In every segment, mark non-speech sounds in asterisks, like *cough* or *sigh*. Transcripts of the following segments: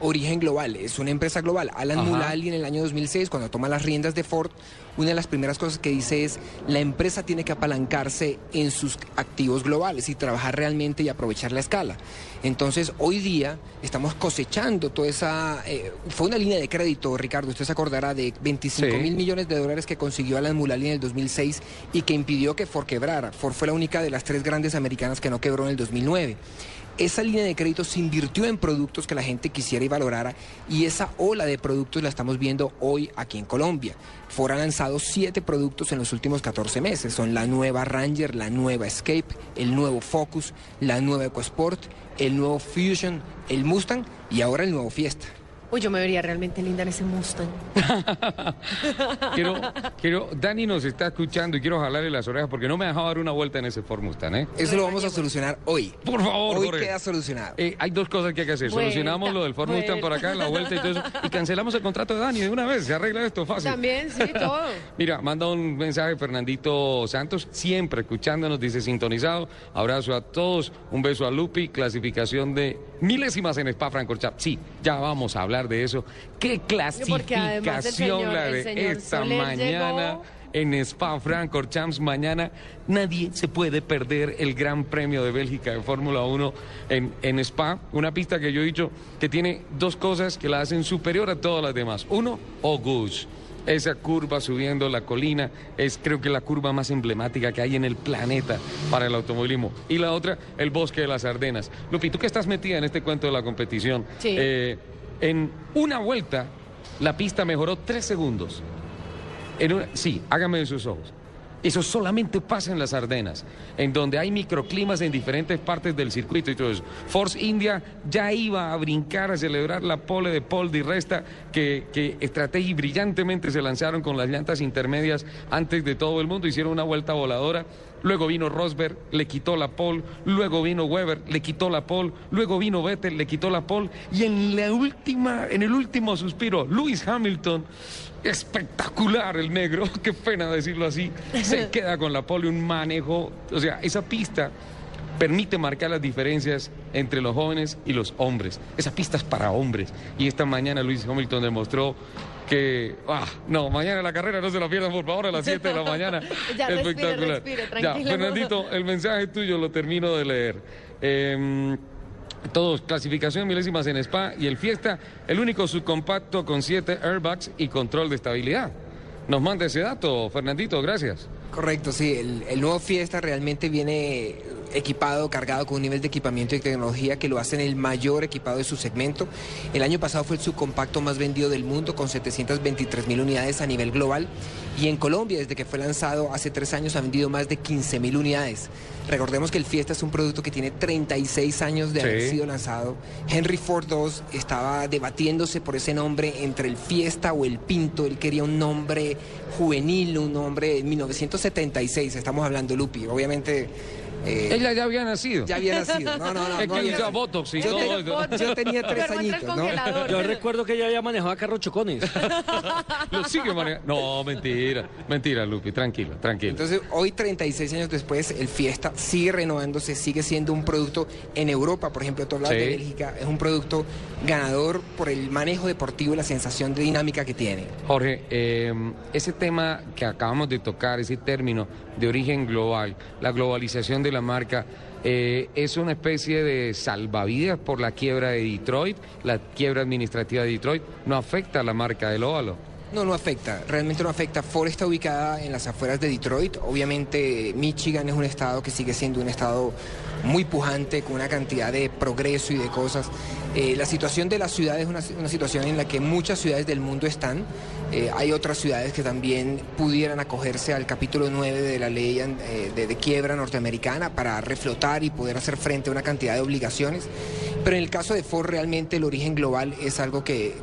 Origen Global es una empresa global. Alan Ajá. Mulally en el año 2006, cuando toma las riendas de Ford, una de las primeras cosas que dice es la empresa tiene que apalancarse en sus activos globales y trabajar realmente y aprovechar la escala. Entonces, hoy día estamos cosechando toda esa... eh, fue una línea de crédito, Ricardo, usted se acordará de 25 Sí. mil millones de dólares que consiguió Alan Mulally en el 2006 y que impidió que Ford quebrara. Ford fue la única de las tres grandes americanas que no quebró en el 2009. Esa línea de crédito se invirtió en productos que la gente quisiera y valorara y esa ola de productos la estamos viendo hoy aquí en Colombia. Ford ha lanzado siete productos en los últimos 14 meses. Son la nueva Ranger, la nueva Escape, el nuevo Focus, la nueva EcoSport, el nuevo Fusion, el Mustang y ahora el nuevo Fiesta. Uy, yo me vería realmente linda en ese Mustang. *laughs* Quiero, quiero, Dani nos está escuchando y quiero jalarle las orejas porque no me ha dejado dar una vuelta en ese Ford Mustang, ¿eh? Eso lo vamos a solucionar hoy. Por favor, Hoy Jorge. queda solucionado. Eh, hay dos cosas que hay que hacer. Vuelta, Solucionamos lo del Ford Mustang por acá, la vuelta y todo eso. Y cancelamos el contrato de Dani de una vez. Se arregla esto fácil. También, sí, *laughs* todo. Mira, manda un mensaje Fernandito Santos, siempre escuchándonos, dice sintonizado. Abrazo a todos, un beso a Lupi, clasificación de milésimas en Spa Francorchamps. Sí, ya vamos a hablar de eso. ¿Qué clasificación señor- la de esta Soler mañana? llegó. En Spa Francorchamps mañana nadie se puede perder el Gran Premio de Bélgica de Fórmula 1 en, en Spa, una pista que yo he dicho que tiene dos cosas que la hacen superior a todas las demás. Uno, Auguste. Esa curva subiendo la colina es creo que la curva más emblemática que hay en el planeta para el automovilismo. Y la otra, el bosque de las Ardenas. Lupi, tú que estás metida en este cuento de la competición, Sí. eh, en una vuelta la pista mejoró tres segundos. Sí, hágame de sus ojos. Eso solamente pasa en las Ardenas, en donde hay microclimas en diferentes partes del circuito y todo eso. Force India ya iba a brincar a celebrar la pole de Paul Di Resta, que, que estrategia brillantemente se lanzaron con las llantas intermedias antes de todo el mundo, hicieron una vuelta voladora. Luego vino Rosberg, le quitó la pole. Luego vino Weber, le quitó la pole. Luego vino Vettel, le quitó la pole. Y en la última, en el último suspiro, Lewis Hamilton, espectacular el negro, *laughs* qué pena decirlo así, se *laughs* queda con la pole, un manejo. O sea, esa pista permite marcar las diferencias entre los jóvenes y los hombres. Esa pista es para hombres. Y esta mañana Lewis Hamilton demostró que, ah, no, mañana la carrera no se la pierdan por favor a las *laughs* 7 de la mañana. Ya Espectacular. respire, ya. Fernandito, el mensaje tuyo lo termino de leer. Em, todos, clasificación milésimas en Spa y el Fiesta, el único subcompacto con 7 airbags y control de estabilidad. Nos manda ese dato, Fernandito, gracias. Correcto, sí. El, el nuevo Fiesta realmente viene equipado, cargado con un nivel de equipamiento y tecnología que lo hacen el mayor equipado de su segmento. El año pasado fue el subcompacto más vendido del mundo con 723 mil unidades a nivel global. Y en Colombia, desde que fue lanzado hace tres años, ha vendido más de 15 mil unidades. Recordemos que el Fiesta es un producto que tiene 36 años de haber sido lanzado. Henry Ford II estaba debatiéndose por ese nombre entre el Fiesta o el Pinto. Él quería un nombre juvenil, un nombre de 1976. Estamos hablando, Lupi. Obviamente. Eh, Ella ya había nacido. ya había nacido. No, no, no. es no que había nacido. Botox y Yo todo. Yo tenía tres Pero añitos, ¿no? Yo recuerdo que ella ya manejaba carros chocones. *laughs* Lo sigue manejando. No, mentira. Mentira, Lupi, tranquilo, tranquilo. Entonces, hoy 36 años después, el Fiesta sigue renovándose, sigue siendo un producto en Europa, por ejemplo, tú hablabas Sí. de Bélgica, es un producto ganador por el manejo deportivo y la sensación de dinámica que tiene. Jorge, eh, ese tema que acabamos de tocar, ese término de origen global, la globalización de la marca, eh, es una especie de salvavidas por la quiebra de Detroit, la quiebra administrativa de Detroit, no afecta a la marca del óvalo. No, no afecta, realmente no afecta. Ford está ubicada en las afueras de Detroit. Obviamente Michigan es un estado que sigue siendo un estado muy pujante, con una cantidad de progreso y de cosas. Eh, la situación de la ciudad es una, situación en la que muchas ciudades del mundo están. Eh, hay otras ciudades que también pudieran acogerse al capítulo 9 de la ley eh, de, quiebra norteamericana para reflotar y poder hacer frente a una cantidad de obligaciones. Pero en el caso de Ford realmente el origen global es algo que,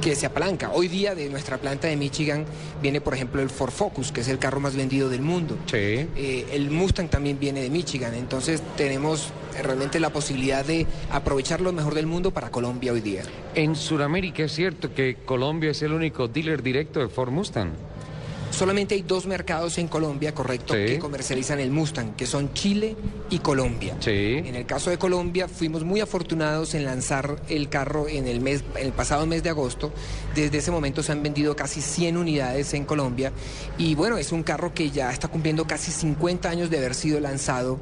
que se apalanca. Hoy día de nuestra planta de Michigan viene, por ejemplo, el Ford Focus, que es el carro más vendido del mundo. Sí. Eh, el Mustang también viene de Michigan, entonces tenemos realmente la posibilidad de aprovechar lo mejor del mundo para Colombia hoy día. En Sudamérica es cierto que Colombia es el único dealer directo de Ford Mustang. Solamente hay dos mercados en Colombia, correcto, Sí. que comercializan el Mustang, que son Chile y Colombia. Sí. En el caso de Colombia, fuimos muy afortunados en lanzar el carro en el mes, en el pasado mes de agosto. Desde ese momento se han vendido casi 100 unidades en Colombia y bueno, es un carro que ya está cumpliendo casi 50 años de haber sido lanzado.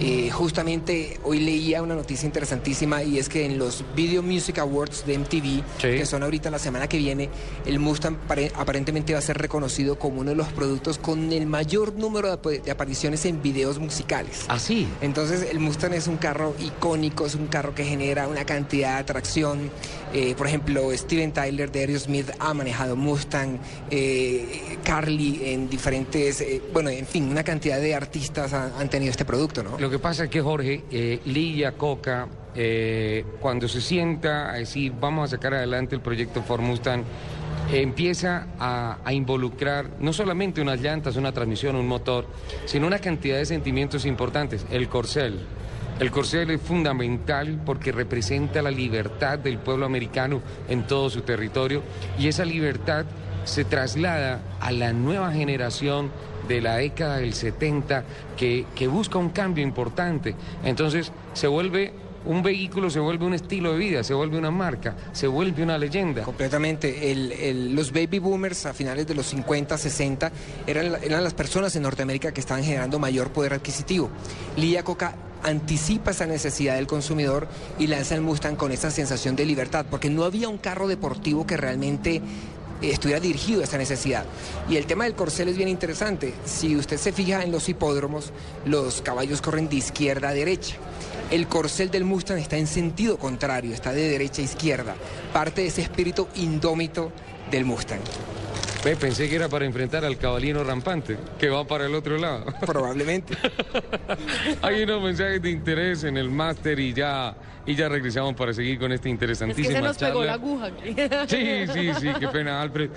Eh, justamente hoy leía una noticia interesantísima y es que en los Video Music Awards de MTV, que son ahorita la semana que viene, el Mustang pare- aparentemente va a ser reconocido como uno de los productos con el mayor número de, ap- de apariciones en videos musicales. Así. Entonces el Mustang es un carro icónico, es un carro que genera una cantidad de atracción. Eh, por ejemplo, Steven Tyler de Aerosmith ha manejado Mustang, eh, Carly en diferentes, eh, bueno, en fin, una cantidad de artistas han, han tenido este producto, ¿no? Lo que pasa es que Jorge, Lidia Coca, cuando se sienta a decir vamos a sacar adelante el proyecto Ford Mustang, empieza a, involucrar no solamente unas llantas, una transmisión, un motor, sino una cantidad de sentimientos importantes. El corcel. El corcel es fundamental porque representa la libertad del pueblo americano en todo su territorio y esa libertad se traslada a la nueva generación de la década del 70 que, que busca un cambio importante. Entonces se vuelve un vehículo, se vuelve un estilo de vida, se vuelve una marca, se vuelve una leyenda. Completamente. Los baby boomers a finales de los 50, 60 eran, eran las personas en Norteamérica que estaban generando mayor poder adquisitivo. Lía Coca anticipa esa necesidad del consumidor y lanza el Mustang con esa sensación de libertad, porque no había un carro deportivo que realmente estuviera dirigido a esa necesidad. Y el tema del corcel es bien interesante. Si usted se fija en los hipódromos, los caballos corren de izquierda a derecha. El corcel del Mustang está en sentido contrario, está de derecha a izquierda, parte de ese espíritu indómito del Mustang. Pensé que era para enfrentar al cabalino rampante, que va para el otro lado. *laughs* Probablemente. Hay unos mensajes de interés en el máster y ya, y ya regresamos para seguir con esta Es que se nos pegó charla. la aguja aquí. Sí, sí, sí, qué pena, Alfred.